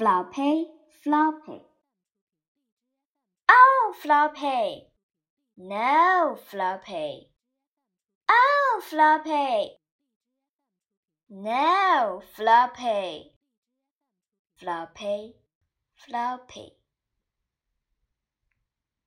floppy, floppy. Oh, floppy. No, floppy. Oh, floppy. No, floppy. Floppy, floppy.